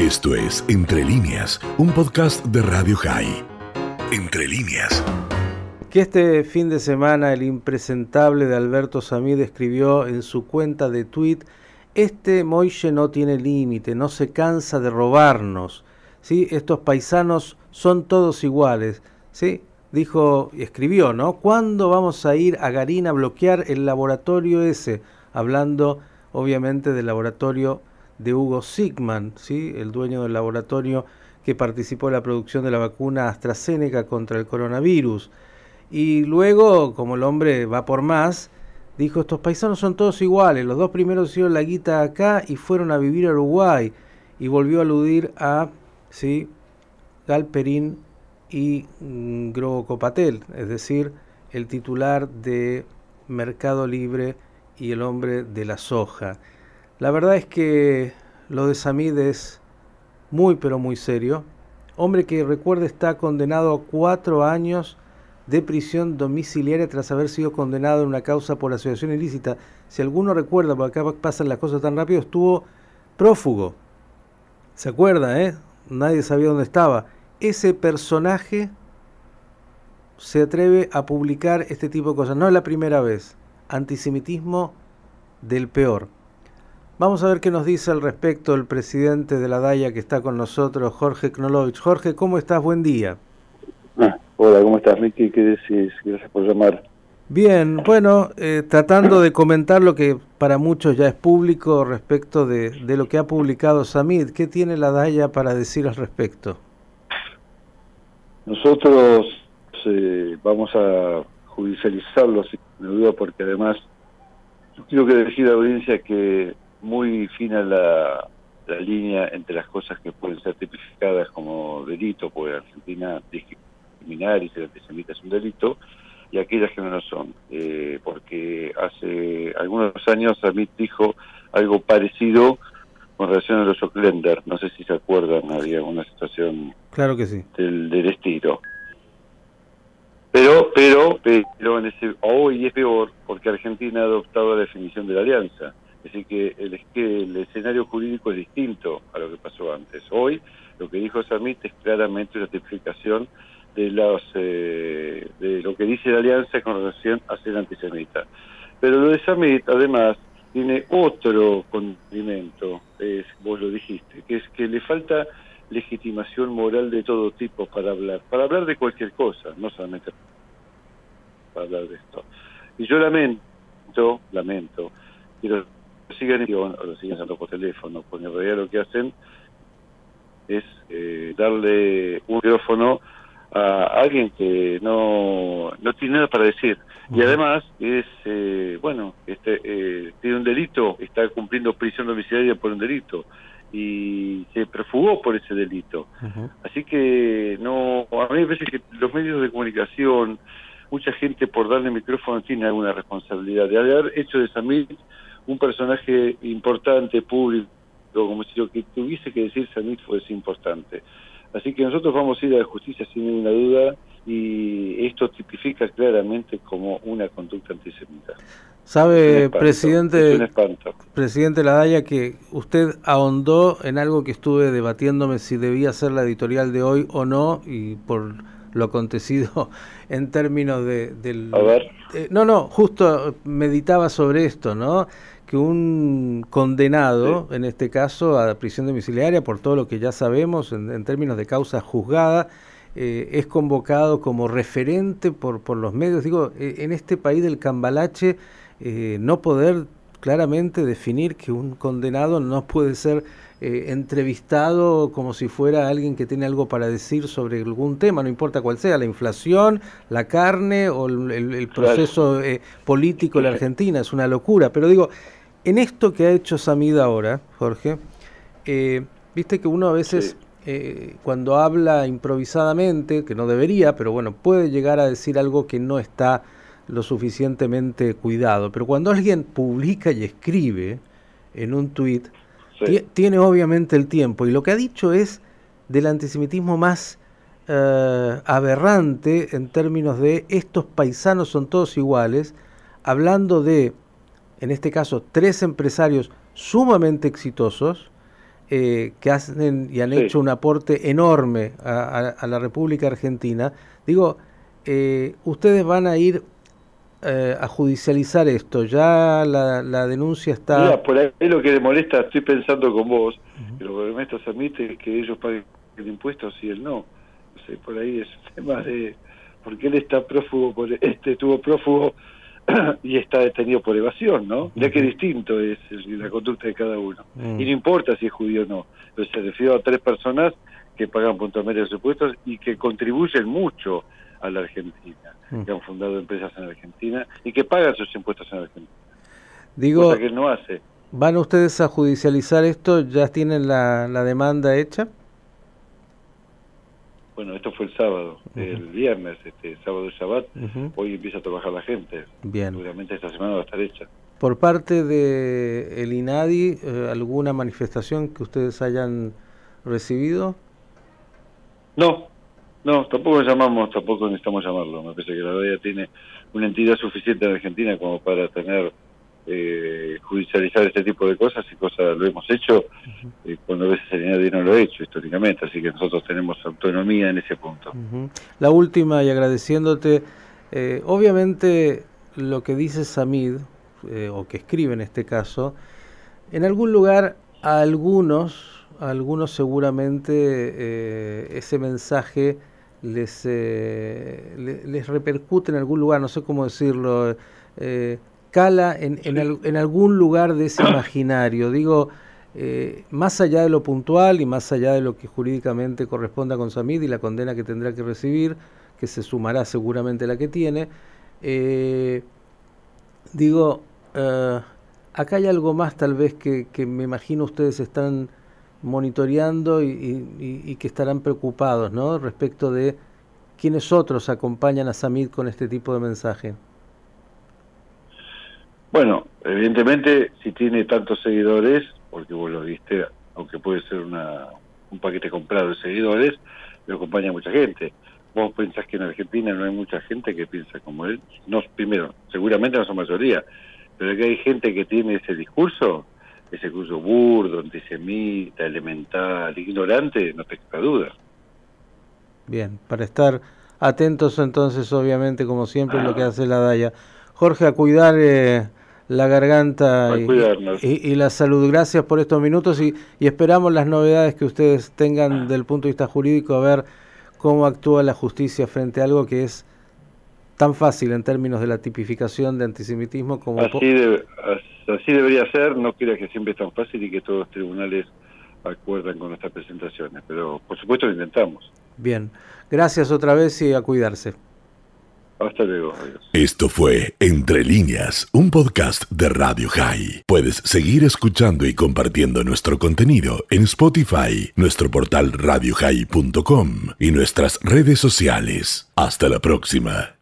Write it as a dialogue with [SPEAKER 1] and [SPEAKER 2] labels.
[SPEAKER 1] Esto es Entre líneas, un podcast de Radio High. Entre líneas.
[SPEAKER 2] Que este fin de semana el impresentable de Alberto Samid escribió en su cuenta de tweet, este Moille no tiene límite, no se cansa de robarnos. ¿sí? Estos paisanos son todos iguales. ¿sí? Dijo, escribió, ¿no? ¿Cuándo vamos a ir a Garín a bloquear el laboratorio ese? Hablando obviamente del laboratorio de Hugo Sigman, ¿sí? el dueño del laboratorio que participó en la producción de la vacuna AstraZeneca contra el coronavirus. Y luego, como el hombre va por más, dijo, estos paisanos son todos iguales, los dos primeros hicieron la guita acá y fueron a vivir a Uruguay. Y volvió a aludir a ¿sí? Galperín y mm, Grobo Copatel, es decir, el titular de Mercado Libre y el hombre de la soja. La verdad es que lo de Samid es muy pero muy serio. Hombre que recuerde está condenado a cuatro años de prisión domiciliaria tras haber sido condenado en una causa por asociación ilícita. Si alguno recuerda, porque acá pasan las cosas tan rápido, estuvo prófugo. ¿Se acuerda, eh? Nadie sabía dónde estaba. Ese personaje se atreve a publicar este tipo de cosas. No es la primera vez. Antisemitismo del peor. Vamos a ver qué nos dice al respecto el presidente de la DAIA que está con nosotros, Jorge Knolovich. Jorge, ¿cómo estás? Buen día.
[SPEAKER 3] Ah, hola, ¿cómo estás, Ricky? ¿Qué decís? Gracias por llamar.
[SPEAKER 2] Bien, bueno, eh, tratando de comentar lo que para muchos ya es público respecto de, de lo que ha publicado Samid. ¿Qué tiene la DAIA para decir al respecto?
[SPEAKER 3] Nosotros eh, vamos a judicializarlo, sin duda, porque además yo quiero que decir a la audiencia que muy fina la, la línea entre las cosas que pueden ser tipificadas como delito, porque Argentina discriminar y ser antisemita es un delito, y aquellas que no lo son. Eh, porque hace algunos años Samit dijo algo parecido con relación a los Oaklender. No sé si se acuerdan, había una situación
[SPEAKER 2] claro que sí.
[SPEAKER 3] del, del estilo. Pero, pero, pero en ese, hoy es peor porque Argentina ha adoptado la definición de la alianza. Decir, que el, que el escenario jurídico es distinto a lo que pasó antes. Hoy lo que dijo Samit es claramente una tipificación de, los, eh, de lo que dice la alianza con relación a ser antisemita. Pero lo de Samit, además, tiene otro condimento, es, vos lo dijiste, que es que le falta legitimación moral de todo tipo para hablar, para hablar de cualquier cosa, no solamente para hablar de esto. Y yo lamento, lamento, quiero sigan o lo siguen haciendo por teléfono, porque en realidad lo que hacen es eh, darle un micrófono a alguien que no, no tiene nada para decir. Y además es, eh, bueno, este, eh, tiene un delito, está cumpliendo prisión domiciliaria por un delito y se prefugó por ese delito. Así que no, a mí me parece que los medios de comunicación, mucha gente por darle micrófono tiene alguna responsabilidad de haber hecho de Samir un personaje importante, público, como si lo que tuviese que decir Samit fuese importante. Así que nosotros vamos a ir a la justicia sin ninguna duda y esto tipifica claramente como una conducta antisemita.
[SPEAKER 2] Sabe, presidente, presidente Ladaya, que usted ahondó en algo que estuve debatiéndome si debía ser la editorial de hoy o no, y por lo acontecido en términos de, del...
[SPEAKER 3] A ver.
[SPEAKER 2] Eh, no, no, justo meditaba sobre esto, ¿no? Que un condenado, en este caso a prisión domiciliaria, por todo lo que ya sabemos en, términos de causa juzgada, eh, es convocado como referente por, por los medios. Digo, eh, en este país del cambalache, no poder claramente definir que un condenado no puede ser eh, entrevistado como si fuera alguien que tiene algo para decir sobre algún tema, no importa cuál sea, la inflación, la carne o el, proceso eh, político en la Argentina, es una locura. Pero digo, en esto que ha hecho Samida ahora, Jorge, eh, viste que uno a veces... cuando habla improvisadamente, que no debería, pero bueno, puede llegar a decir algo que no está lo suficientemente cuidado. Pero cuando alguien publica y escribe en un tuit, tiene obviamente el tiempo y lo que ha dicho es del antisemitismo más eh, aberrante en términos de estos paisanos son todos iguales, hablando de, en este caso, tres empresarios sumamente exitosos eh, que hacen y han hecho un aporte enorme a, la República Argentina. Digo, eh, ustedes van a ir eh, a judicializar esto, ya la, denuncia está...
[SPEAKER 3] Mira, por ahí lo que le molesta, estoy pensando con vos, que lo que me molesta admite que ellos paguen el impuesto y él no. no sé, por ahí es un tema de... porque él está prófugo, por, este estuvo prófugo y está detenido por evasión, ¿no? Ya que distinto es la conducta de cada uno. Mm. Y no importa si es judío o no, pero se refiere a tres personas que pagan puntualmente los impuestos y que contribuyen mucho a la Argentina, mm. que han fundado empresas en Argentina y que pagan sus impuestos en Argentina.
[SPEAKER 2] Digo, cosa que no hace. ¿Van ustedes a judicializar esto? ¿Ya tienen la, la demanda hecha?
[SPEAKER 3] Bueno, esto fue el sábado, el viernes, este sábado de Shabbat, hoy empieza a trabajar la gente.
[SPEAKER 2] Bien.
[SPEAKER 3] Seguramente esta semana va a estar hecha.
[SPEAKER 2] Por parte de el INADI, eh, ¿alguna manifestación que ustedes hayan recibido?
[SPEAKER 3] No, no, tampoco llamamos, tampoco necesitamos llamarlo. Me parece que la DEA tiene una entidad suficiente en Argentina como para tener eh, judicializar este tipo de cosas y cosas lo hemos hecho eh, cuando a veces el INADI no lo ha hecho históricamente, así que nosotros tenemos autonomía en ese punto.
[SPEAKER 2] La última y agradeciéndote, eh, obviamente lo que dice Samid, o que escribe en este caso, en algún lugar a algunos, a algunos seguramente ese mensaje les, les repercute en algún lugar, no sé cómo decirlo, cala en, en, algún lugar de ese imaginario. Digo, eh, más allá de lo puntual y más allá de lo que jurídicamente corresponda con Samid y la condena que tendrá que recibir, que se sumará seguramente a la que tiene, eh, digo, eh, acá hay algo más tal vez que, que, me imagino ustedes están monitoreando y, que estarán preocupados ¿no? respecto de quiénes otros acompañan a Samid con este tipo de mensaje.
[SPEAKER 3] Bueno, evidentemente, si tiene tantos seguidores, porque vos lo viste, aunque puede ser una, un paquete comprado de seguidores, lo acompaña mucha gente. Vos pensás que en Argentina no hay mucha gente que piensa como él. No, primero, seguramente no son mayoría, pero que hay gente que tiene ese discurso, ese discurso burdo, antisemita, elemental, ignorante, no te queda duda.
[SPEAKER 2] Bien, para estar atentos entonces, obviamente, como siempre, lo que hace la DAIA. Jorge, a cuidar eh, la garganta y, la salud. Gracias por estos minutos y, esperamos las novedades que ustedes tengan del punto de vista jurídico, a ver cómo actúa la justicia frente a algo que es tan fácil en términos de la tipificación de antisemitismo como...
[SPEAKER 3] Así, así debería ser, no quiera que siempre es tan fácil y que todos los tribunales acuerdan con nuestras presentaciones, pero por supuesto lo intentamos.
[SPEAKER 2] Bien, gracias otra vez y a cuidarse.
[SPEAKER 3] Hasta luego.
[SPEAKER 1] Esto fue Entre líneas, un podcast de Radio High. Puedes seguir escuchando y compartiendo nuestro contenido en Spotify, nuestro portal radiohigh.com y nuestras redes sociales. Hasta la próxima.